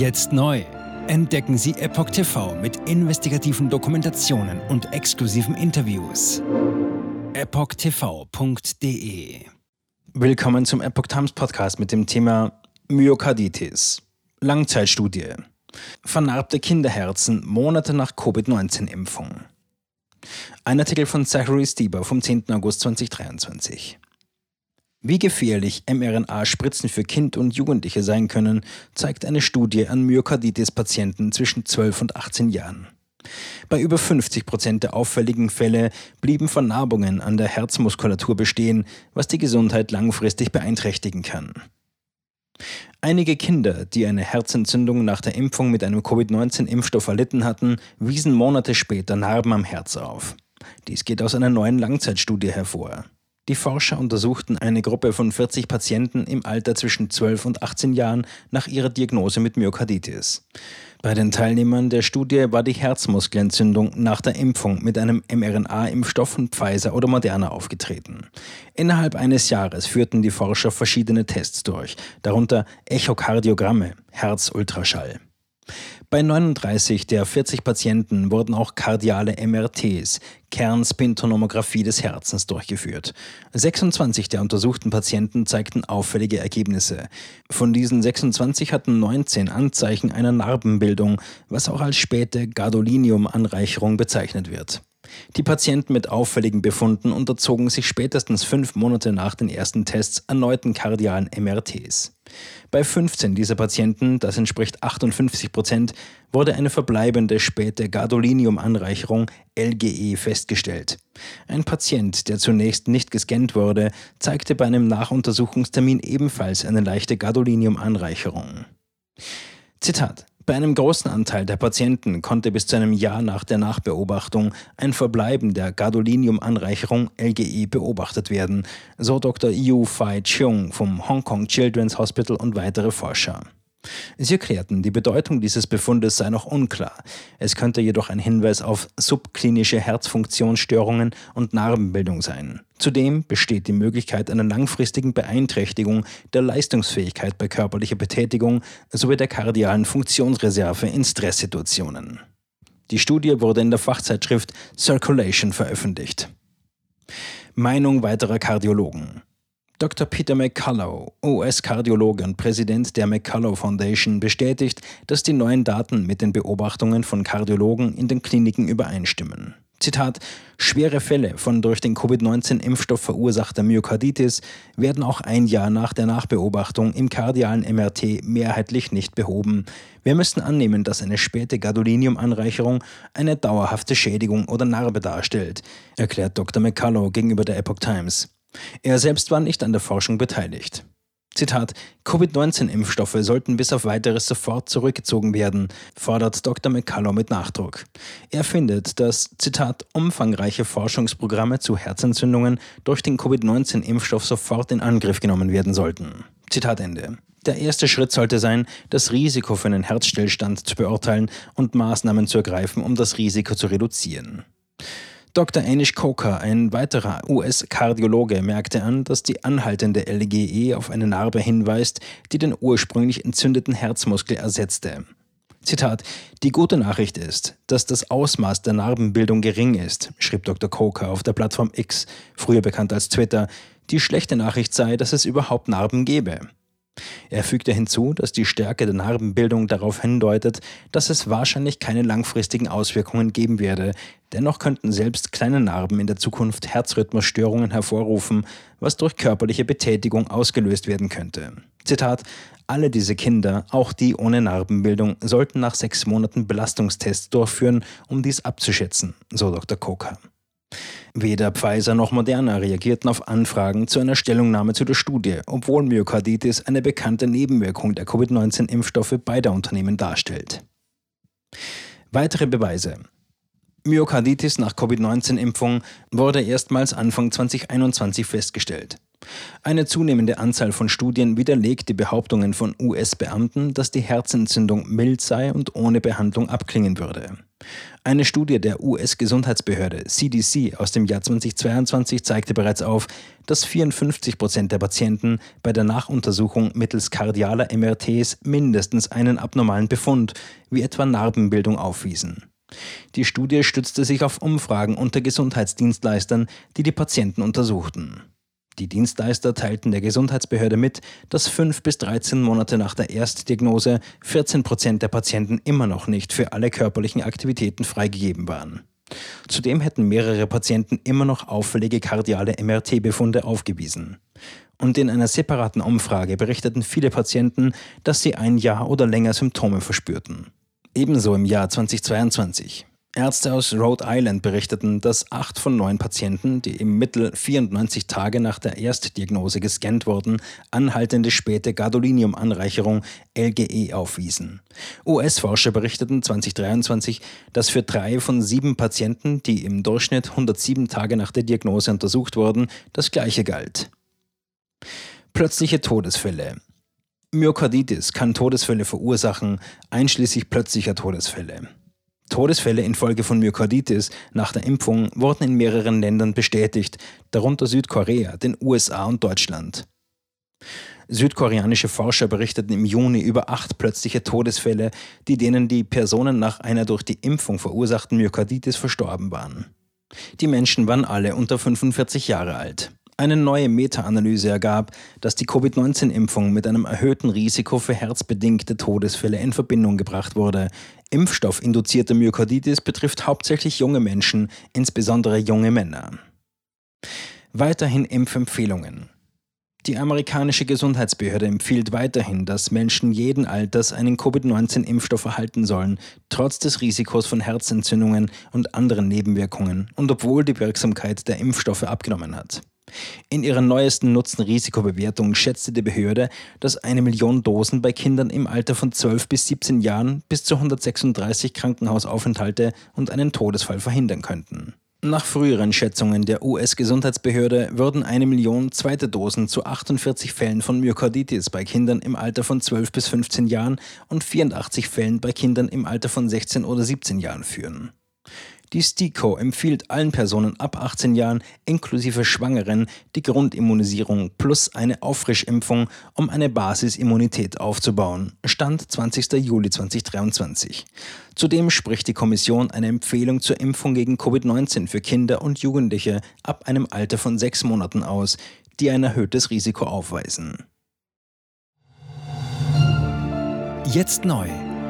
Jetzt neu. Entdecken Sie Epoch TV mit investigativen Dokumentationen und exklusiven Interviews. EpochTV.de Willkommen zum Epoch Times Podcast mit dem Thema Myokarditis. Langzeitstudie. Vernarbte Kinderherzen Monate nach Covid-19-Impfung. Ein Artikel von Zachary Stieber vom 10. August 2023. Wie gefährlich mRNA-Spritzen für Kind und Jugendliche sein können, zeigt eine Studie an Myokarditis-Patienten zwischen 12 und 18 Jahren. Bei über 50 Prozent der auffälligen Fälle blieben Vernarbungen an der Herzmuskulatur bestehen, was die Gesundheit langfristig beeinträchtigen kann. Einige Kinder, die eine Herzentzündung nach der Impfung mit einem Covid-19-Impfstoff erlitten hatten, wiesen Monate später Narben am Herz auf. Dies geht aus einer neuen Langzeitstudie hervor. Die Forscher untersuchten eine Gruppe von 40 Patienten im Alter zwischen 12 und 18 Jahren nach ihrer Diagnose mit Myokarditis. Bei den Teilnehmern der Studie war die Herzmuskelentzündung nach der Impfung mit einem mRNA-Impfstoff von Pfizer oder Moderna aufgetreten. Innerhalb eines Jahres führten die Forscher verschiedene Tests durch, darunter Echokardiogramme, Herzultraschall. Bei 39 der 40 Patienten wurden auch kardiale MRTs, Kernspintonomographie des Herzens, durchgeführt. 26 der untersuchten Patienten zeigten auffällige Ergebnisse. Von diesen 26 hatten 19 Anzeichen einer Narbenbildung, was auch als späte Gadolinium-Anreicherung bezeichnet wird. Die Patienten mit auffälligen Befunden unterzogen sich spätestens fünf Monate nach den ersten Tests erneuten kardialen MRTs. Bei 15 dieser Patienten, das entspricht 58 Prozent, wurde eine verbleibende späte Gadolinium-Anreicherung LGE festgestellt. Ein Patient, der zunächst nicht gescannt wurde, zeigte bei einem Nachuntersuchungstermin ebenfalls eine leichte Gadolinium-Anreicherung. Zitat bei einem großen Anteil der Patienten konnte bis zu einem Jahr nach der Nachbeobachtung ein Verbleiben der Gadolinium-Anreicherung LGE beobachtet werden, so Dr. Yu Fai Cheung vom Hong Kong Children's Hospital und weitere Forscher. Sie erklärten, die Bedeutung dieses Befundes sei noch unklar. Es könnte jedoch ein Hinweis auf subklinische Herzfunktionsstörungen und Narbenbildung sein. Zudem besteht die Möglichkeit einer langfristigen Beeinträchtigung der Leistungsfähigkeit bei körperlicher Betätigung sowie der kardialen Funktionsreserve in Stresssituationen. Die Studie wurde in der Fachzeitschrift Circulation veröffentlicht. Meinung weiterer Kardiologen. Dr. Peter McCullough, US-Kardiologe und Präsident der McCullough Foundation, bestätigt, dass die neuen Daten mit den Beobachtungen von Kardiologen in den Kliniken übereinstimmen. Zitat, schwere Fälle von durch den Covid-19-Impfstoff verursachter Myokarditis werden auch ein Jahr nach der Nachbeobachtung im kardialen MRT mehrheitlich nicht behoben. Wir müssen annehmen, dass eine späte Gadolinium-Anreicherung eine dauerhafte Schädigung oder Narbe darstellt, erklärt Dr. McCullough gegenüber der Epoch Times. Er selbst war nicht an der Forschung beteiligt. Zitat: Covid-19-Impfstoffe sollten bis auf weiteres sofort zurückgezogen werden, fordert Dr. McCullough mit Nachdruck. Er findet, dass, Zitat, umfangreiche Forschungsprogramme zu Herzentzündungen durch den Covid-19-Impfstoff sofort in Angriff genommen werden sollten. Zitat Ende. Der erste Schritt sollte sein, das Risiko für einen Herzstillstand zu beurteilen und Maßnahmen zu ergreifen, um das Risiko zu reduzieren. Dr. Anish Coker, ein weiterer US-Kardiologe, merkte an, dass die anhaltende LGE auf eine Narbe hinweist, die den ursprünglich entzündeten Herzmuskel ersetzte. Zitat: Die gute Nachricht ist, dass das Ausmaß der Narbenbildung gering ist, schrieb Dr. Coker auf der Plattform X, früher bekannt als Twitter. Die schlechte Nachricht sei, dass es überhaupt Narben gebe. Er fügte hinzu, dass die Stärke der Narbenbildung darauf hindeutet, dass es wahrscheinlich keine langfristigen Auswirkungen geben werde. Dennoch könnten selbst kleine Narben in der Zukunft Herzrhythmusstörungen hervorrufen, was durch körperliche Betätigung ausgelöst werden könnte. Zitat: Alle diese Kinder, auch die ohne Narbenbildung, sollten nach sechs Monaten Belastungstests durchführen, um dies abzuschätzen, so Dr. Kocher. Weder Pfizer noch Moderna reagierten auf Anfragen zu einer Stellungnahme zu der Studie, obwohl Myokarditis eine bekannte Nebenwirkung der Covid-19-Impfstoffe beider Unternehmen darstellt. Weitere Beweise. Myokarditis nach Covid-19-Impfung wurde erstmals Anfang 2021 festgestellt. Eine zunehmende Anzahl von Studien widerlegt die Behauptungen von US-Beamten, dass die Herzentzündung mild sei und ohne Behandlung abklingen würde. Eine Studie der US-Gesundheitsbehörde CDC aus dem Jahr 2022 zeigte bereits auf, dass 54 Prozent der Patienten bei der Nachuntersuchung mittels kardialer MRTs mindestens einen abnormalen Befund, wie etwa Narbenbildung, aufwiesen. Die Studie stützte sich auf Umfragen unter Gesundheitsdienstleistern, die die Patienten untersuchten. Die Dienstleister teilten der Gesundheitsbehörde mit, dass fünf bis 13 Monate nach der Erstdiagnose 14 Prozent der Patienten immer noch nicht für alle körperlichen Aktivitäten freigegeben waren. Zudem hätten mehrere Patienten immer noch auffällige kardiale MRT-Befunde aufgewiesen. Und in einer separaten Umfrage berichteten viele Patienten, dass sie ein Jahr oder länger Symptome verspürten. Ebenso im Jahr 2022. Ärzte aus Rhode Island berichteten, dass acht von neun Patienten, die im Mittel 94 Tage nach der Erstdiagnose gescannt wurden, anhaltende späte Gadolinium-Anreicherung LGE aufwiesen. US-Forscher berichteten 2023, dass für drei von sieben Patienten, die im Durchschnitt 107 Tage nach der Diagnose untersucht wurden, das gleiche galt. Plötzliche Todesfälle. Myokarditis kann Todesfälle verursachen, einschließlich plötzlicher Todesfälle. Todesfälle infolge von Myokarditis nach der Impfung wurden in mehreren Ländern bestätigt, darunter Südkorea, den USA und Deutschland. Südkoreanische Forscher berichteten im Juni über acht plötzliche Todesfälle, die denen die Personen nach einer durch die Impfung verursachten Myokarditis verstorben waren. Die Menschen waren alle unter 45 Jahre alt. Eine neue Meta-Analyse ergab, dass die Covid-19-Impfung mit einem erhöhten Risiko für herzbedingte Todesfälle in Verbindung gebracht wurde. Impfstoffinduzierte Myokarditis betrifft hauptsächlich junge Menschen, insbesondere junge Männer. Weiterhin Impfempfehlungen. Die amerikanische Gesundheitsbehörde empfiehlt weiterhin, dass Menschen jeden Alters einen Covid-19-Impfstoff erhalten sollen, trotz des Risikos von Herzentzündungen und anderen Nebenwirkungen und obwohl die Wirksamkeit der Impfstoffe abgenommen hat. In ihrer neuesten Nutzen-Risikobewertung schätzte die Behörde, dass eine Million Dosen bei Kindern im Alter von 12 bis 17 Jahren bis zu 136 Krankenhausaufenthalte und einen Todesfall verhindern könnten. Nach früheren Schätzungen der US-Gesundheitsbehörde würden eine Million zweite Dosen zu 48 Fällen von Myokarditis bei Kindern im Alter von 12 bis 15 Jahren und 84 Fällen bei Kindern im Alter von 16 oder 17 Jahren führen. Die STIKO empfiehlt allen Personen ab 18 Jahren inklusive Schwangeren die Grundimmunisierung plus eine Auffrischimpfung, um eine Basisimmunität aufzubauen. Stand 20. Juli 2023. Zudem spricht die Kommission eine Empfehlung zur Impfung gegen Covid-19 für Kinder und Jugendliche ab einem Alter von sechs Monaten aus, die ein erhöhtes Risiko aufweisen. Jetzt neu